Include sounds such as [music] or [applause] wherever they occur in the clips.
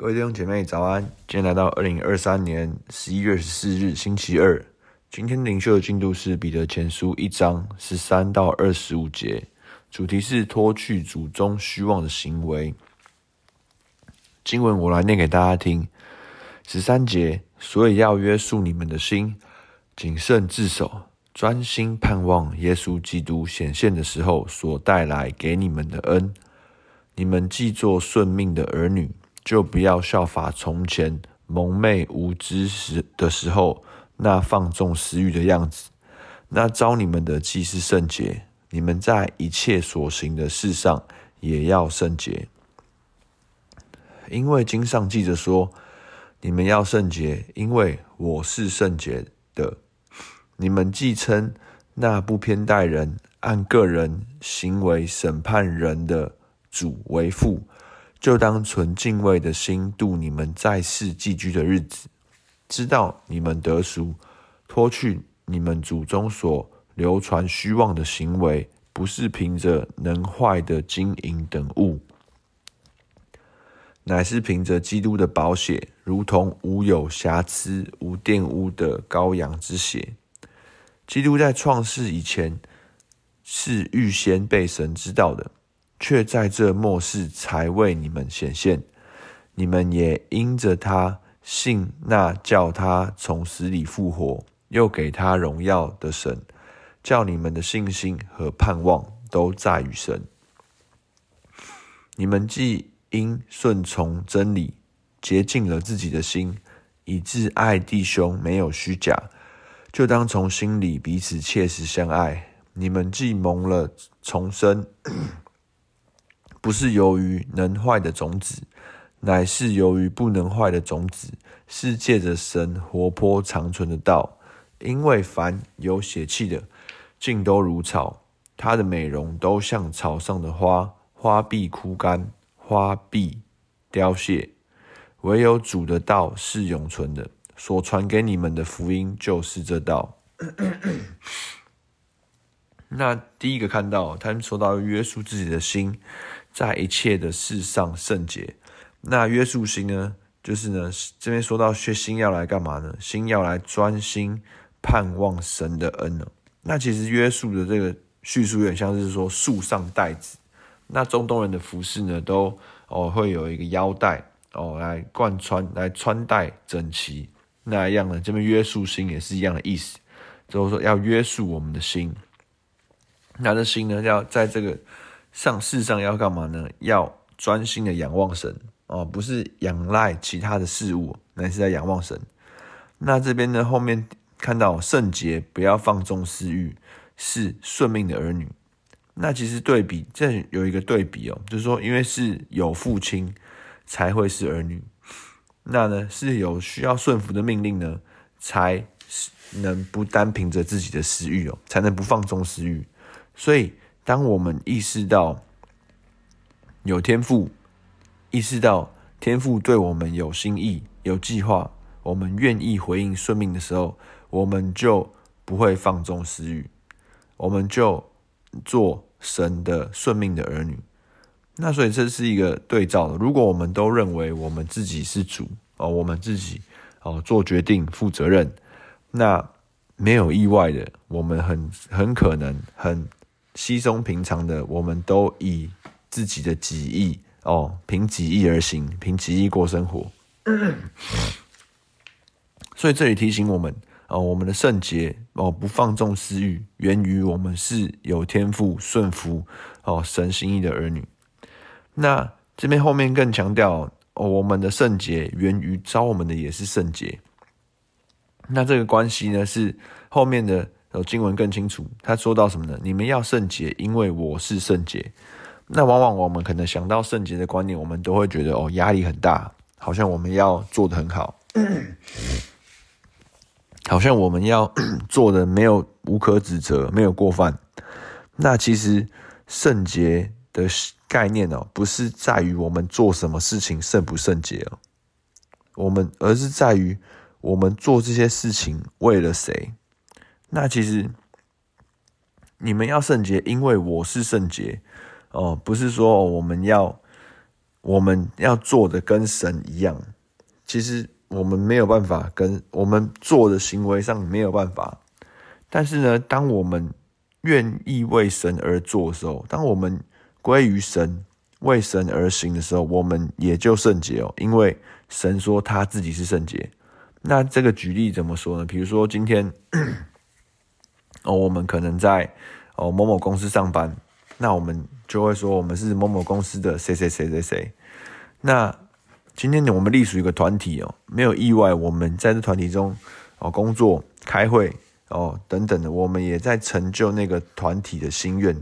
各位弟兄姐妹早安！今天来到二零二三年十一月十四日星期二。今天灵修的进度是彼得前书一章十三到二十五节，主题是脱去祖宗虚妄的行为。经文我来念给大家听。十三节，所以要约束你们的心，谨慎自守，专心盼望耶稣基督显现的时候所带来给你们的恩。你们既作顺命的儿女，就不要效法从前蒙昧无知时的时候那放纵私欲的样子。那招你们的既是圣洁，你们在一切所行的事上也要圣洁。因为经上记着说：“你们要圣洁，因为我是圣洁的。”你们既称那不偏待人、按个人行为审判人的主为父。就当存敬畏的心度你们在世寄居的日子，知道你们得赎，脱去你们祖宗所流传虚妄的行为，不是凭着能坏的金银等物，乃是凭着基督的宝血，如同无有瑕疵、无玷污的羔羊之血。基督在创世以前是预先被神知道的。却在这末世才为你们显现，你们也因着他信那叫他从死里复活，又给他荣耀的神，叫你们的信心和盼望都在于神。你们既因顺从真理，洁净了自己的心，以致爱弟兄没有虚假，就当从心里彼此切实相爱。你们既蒙了重生。不是由于能坏的种子，乃是由于不能坏的种子，是借着神活泼长存的道。因为凡有血气的，尽都如草，它的美容都像草上的花，花必枯干，花必凋谢。唯有主的道是永存的。所传给你们的福音就是这道。那第一个看到，他们说到约束自己的心。在一切的事上圣洁。那约束心呢？就是呢，这边说到，心要来干嘛呢？心要来专心盼望神的恩呢。那其实约束的这个叙述有点像是说束上带子。那中东人的服饰呢，都哦会有一个腰带哦来贯穿，来穿戴整齐。那一样呢，这边约束心也是一样的意思，就是说要约束我们的心。那这心呢，要在这个。上世上要干嘛呢？要专心的仰望神哦，不是仰赖其他的事物，乃是在仰望神。那这边呢，后面看到圣洁，不要放纵私欲，是顺命的儿女。那其实对比，这有一个对比哦，就是说，因为是有父亲才会是儿女，那呢是有需要顺服的命令呢，才能不单凭着自己的私欲哦，才能不放纵私欲，所以。当我们意识到有天赋，意识到天赋对我们有心意、有计划，我们愿意回应顺命的时候，我们就不会放纵私欲，我们就做神的顺命的儿女。那所以这是一个对照的。如果我们都认为我们自己是主哦，我们自己哦做决定、负责任，那没有意外的，我们很很可能很。稀松平常的，我们都以自己的己意哦，凭己意而行，凭己意过生活。[clears throat] 所以这里提醒我们哦，我们的圣洁哦，不放纵私欲，源于我们是有天赋顺服哦神心意的儿女。那这边后面更强调哦，我们的圣洁源于招我们的也是圣洁。那这个关系呢，是后面的。有经文更清楚，他说到什么呢？你们要圣洁，因为我是圣洁。那往往我们可能想到圣洁的观念，我们都会觉得哦，压力很大，好像我们要做的很好，[coughs] 好像我们要做的没有无可指责，没有过犯。那其实圣洁的概念哦，不是在于我们做什么事情圣不圣洁哦，我们而是在于我们做这些事情为了谁。那其实你们要圣洁，因为我是圣洁哦，不是说我们要我们要做的跟神一样，其实我们没有办法跟我们做的行为上没有办法。但是呢，当我们愿意为神而做的时候，当我们归于神、为神而行的时候，我们也就圣洁哦。因为神说他自己是圣洁。那这个举例怎么说呢？比如说今天哦，我们可能在哦某某公司上班，那我们就会说我们是某某公司的谁谁谁谁谁。那今天呢，我们隶属一个团体哦，没有意外，我们在这团体中哦工作、开会。哦，等等的，我们也在成就那个团体的心愿。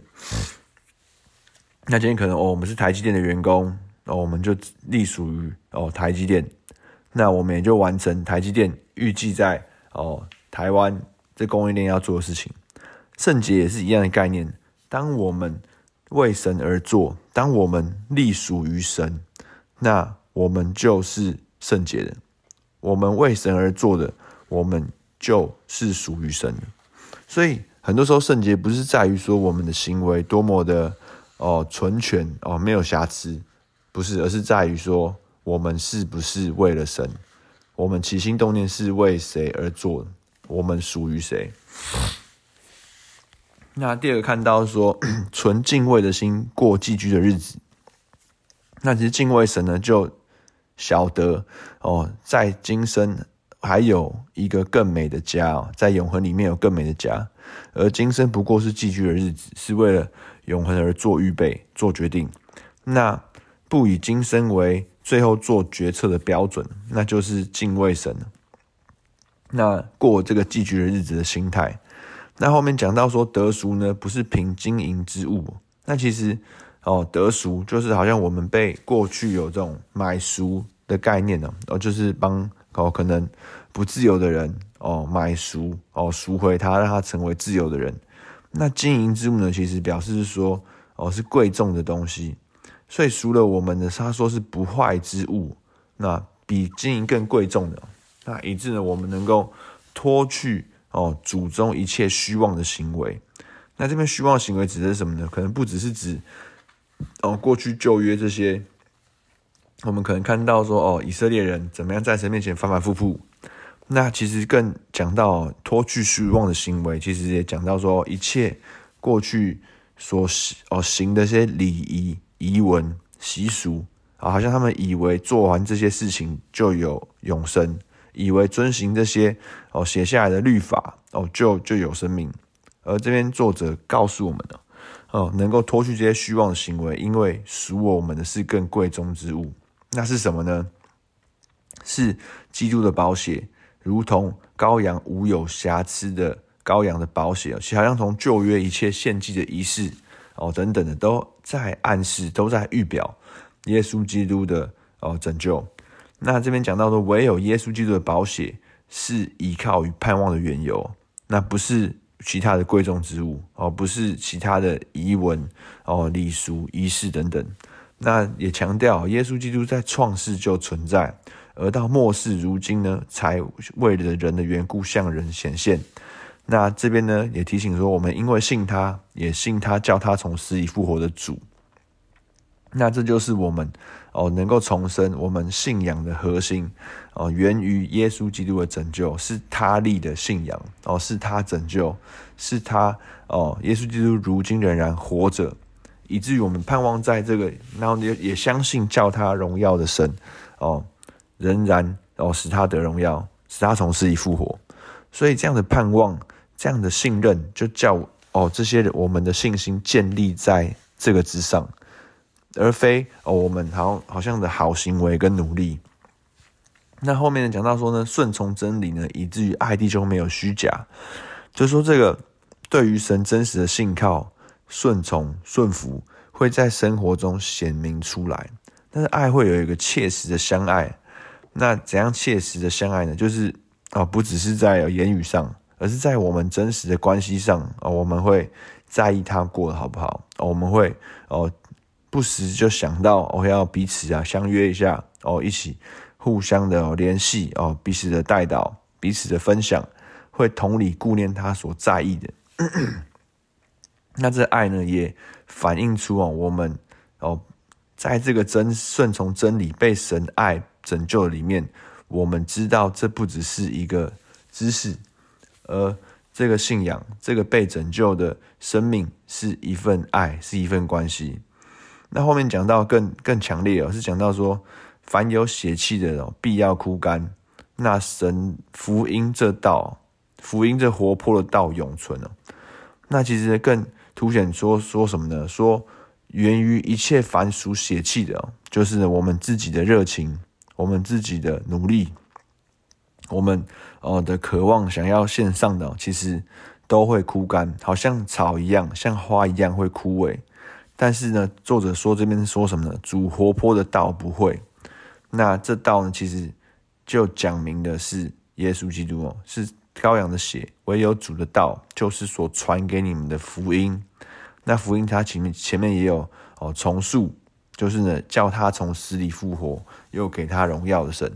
那今天可能哦，我们是台积电的员工，哦，我们就隶属于哦台积电，那我们也就完成台积电预计在哦台湾这供应链要做的事情。圣洁也是一样的概念，当我们为神而做，当我们隶属于神，那我们就是圣洁的。我们为神而做的，我们。就是属于神的，所以很多时候圣洁不是在于说我们的行为多么的哦纯全哦没有瑕疵，不是，而是在于说我们是不是为了神，我们起心动念是为谁而做，我们属于谁。那第二个看到说 [clears throat] 纯敬畏的心过寄居的日子，那其实敬畏神呢，就晓得哦，在今生。还有一个更美的家哦，在永恒里面有更美的家，而今生不过是寄居的日子，是为了永恒而做预备、做决定。那不以今生为最后做决策的标准，那就是敬畏神。那过这个寄居的日子的心态。那后面讲到说得赎呢，不是凭金银之物。那其实哦，得赎就是好像我们被过去有这种买赎的概念呢，哦，就是帮。哦，可能不自由的人哦，买赎哦，赎回他，让他成为自由的人。那金银之物呢？其实表示是说哦，是贵重的东西，所以赎了我们的，他说是不坏之物，那比金银更贵重的，那以致呢，我们能够脱去哦祖宗一切虚妄的行为。那这边虚妄行为指的是什么呢？可能不只是指哦过去旧约这些。我们可能看到说，哦，以色列人怎么样在神面前反反复复。那其实更讲到脱去虚妄的行为，其实也讲到说，一切过去所哦行的这些礼仪、仪文、习俗啊，好像他们以为做完这些事情就有永生，以为遵行这些哦写下来的律法哦就就有生命。而这边作者告诉我们的哦，能够脱去这些虚妄的行为，因为属我们的是更贵重之物。那是什么呢？是基督的宝血，如同羔羊无有瑕疵的羔羊的宝血，其实好像从旧约一切献祭的仪式哦等等的，都在暗示，都在预表耶稣基督的哦拯救。那这边讲到说，唯有耶稣基督的宝血是依靠与盼望的缘由，那不是其他的贵重之物哦，不是其他的遗文哦礼俗仪式等等。那也强调，耶稣基督在创世就存在，而到末世如今呢，才为了人的缘故向人显现。那这边呢，也提醒说，我们因为信他，也信他叫他从死里复活的主。那这就是我们哦，能够重生，我们信仰的核心哦，源于耶稣基督的拯救，是他立的信仰哦，是他拯救，是他哦，耶稣基督如今仍然活着。以至于我们盼望在这个，然后也也相信叫他荣耀的神，哦，仍然哦使他得荣耀，使他从死里复活。所以这样的盼望，这样的信任，就叫哦这些我们的信心建立在这个之上，而非哦我们好好像的好行为跟努力。那后面讲到说呢，顺从真理呢，以至于爱弟兄没有虚假，就说这个对于神真实的信靠。顺从、顺服会在生活中显明出来，但是爱会有一个切实的相爱。那怎样切实的相爱呢？就是啊，不只是在言语上，而是在我们真实的关系上啊，我们会在意他过得好不好？我们会哦，不时就想到我要彼此啊相约一下哦，一起互相的联系哦，彼此的带导，彼此的分享，会同理顾念他所在意的。[clears throat] 那这爱呢，也反映出哦，我们哦在这个真顺从真理、被神爱拯救里面，我们知道这不只是一个知识，而这个信仰、这个被拯救的生命是一份爱，是一份关系。那后面讲到更更强烈哦，是讲到说，凡有血气的人必要枯干。那神福音这道，福音这活泼的道永存哦。那其实更凸显说说什么呢？说源于一切凡属血气的，就是我们自己的热情，我们自己的努力，我们呃的渴望想要献上的，其实都会枯干，好像草一样，像花一样会枯萎。但是呢，作者说这边说什么呢？主活泼的道不会。那这道呢，其实就讲明的是耶稣基督哦，是羔羊的血。唯有主的道，就是所传给你们的福音。那福音它前面前面也有哦，重述，就是呢，叫他从死里复活，又给他荣耀的神。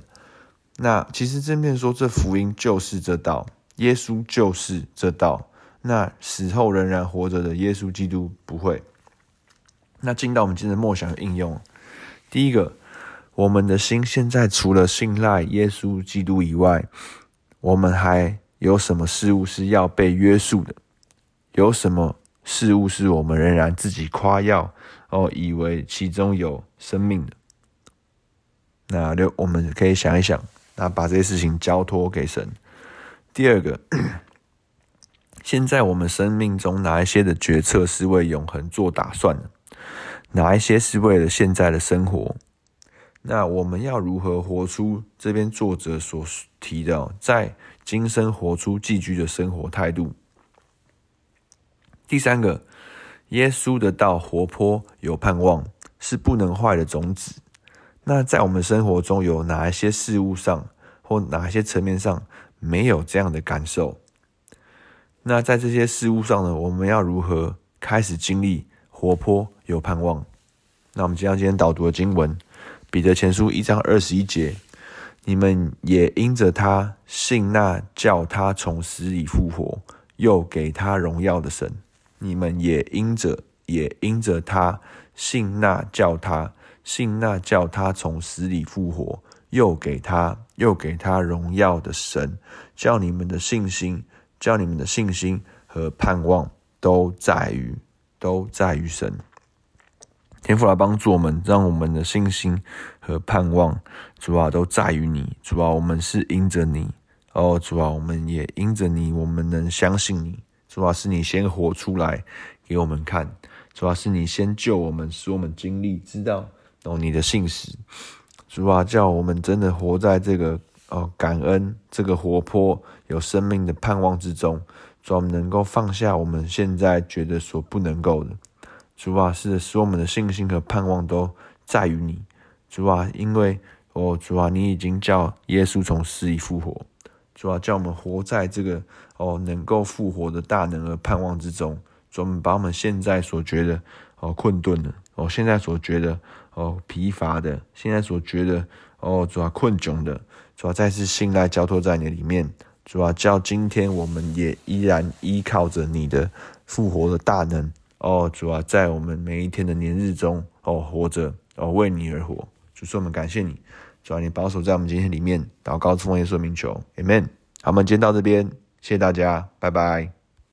那其实这边说，这福音就是这道，耶稣就是这道。那死后仍然活着的耶稣基督不会。那进到我们今天的默想的应用，第一个，我们的心现在除了信赖耶稣基督以外，我们还有什么事物是要被约束的？有什么事物是我们仍然自己夸耀哦，以为其中有生命的？那就我们可以想一想，那把这些事情交托给神。第二个，现在我们生命中哪一些的决策是为永恒做打算的？哪一些是为了现在的生活？那我们要如何活出这边作者所提的，在今生活出寄居的生活态度？第三个，耶稣的道活泼有盼望，是不能坏的种子。那在我们生活中有哪一些事物上，或哪一些层面上没有这样的感受？那在这些事物上呢，我们要如何开始经历？活泼有盼望。那我们今天今天导读的经文，彼得前书一章二十一节，你们也因着他信那叫他从死里复活，又给他荣耀的神。你们也因着也因着他信那叫他信那叫他从死里复活，又给他又给他荣耀的神，叫你们的信心，叫你们的信心和盼望都在于。都在于神，天父来帮助我们，让我们的信心和盼望，主啊，都在于你。主啊，我们是因着你，哦，主啊，我们也因着你，我们能相信你。主啊，是你先活出来给我们看，主啊，是你先救我们，使我们经历知道哦你的信实。主啊，叫我们真的活在这个哦感恩、这个活泼、有生命的盼望之中。主啊，我们能够放下我们现在觉得所不能够的，主啊，是使我们的信心和盼望都在于你，主啊，因为哦，主啊，你已经叫耶稣从死里复活，主啊，叫我们活在这个哦能够复活的大能和盼望之中，主啊，把我们现在所觉得哦困顿的，哦现在所觉得哦疲乏的，现在所觉得哦主啊困窘的，主啊，再次信赖交托在你里面。主啊，叫今天我们也依然依靠着你的复活的大能哦，主啊，在我们每一天的年日中哦活着哦，为你而活。主说我们感谢你，主啊，你保守在我们今天里面祷告奉耶稣名求，Amen。好，我们今天到这边，谢谢大家，拜拜。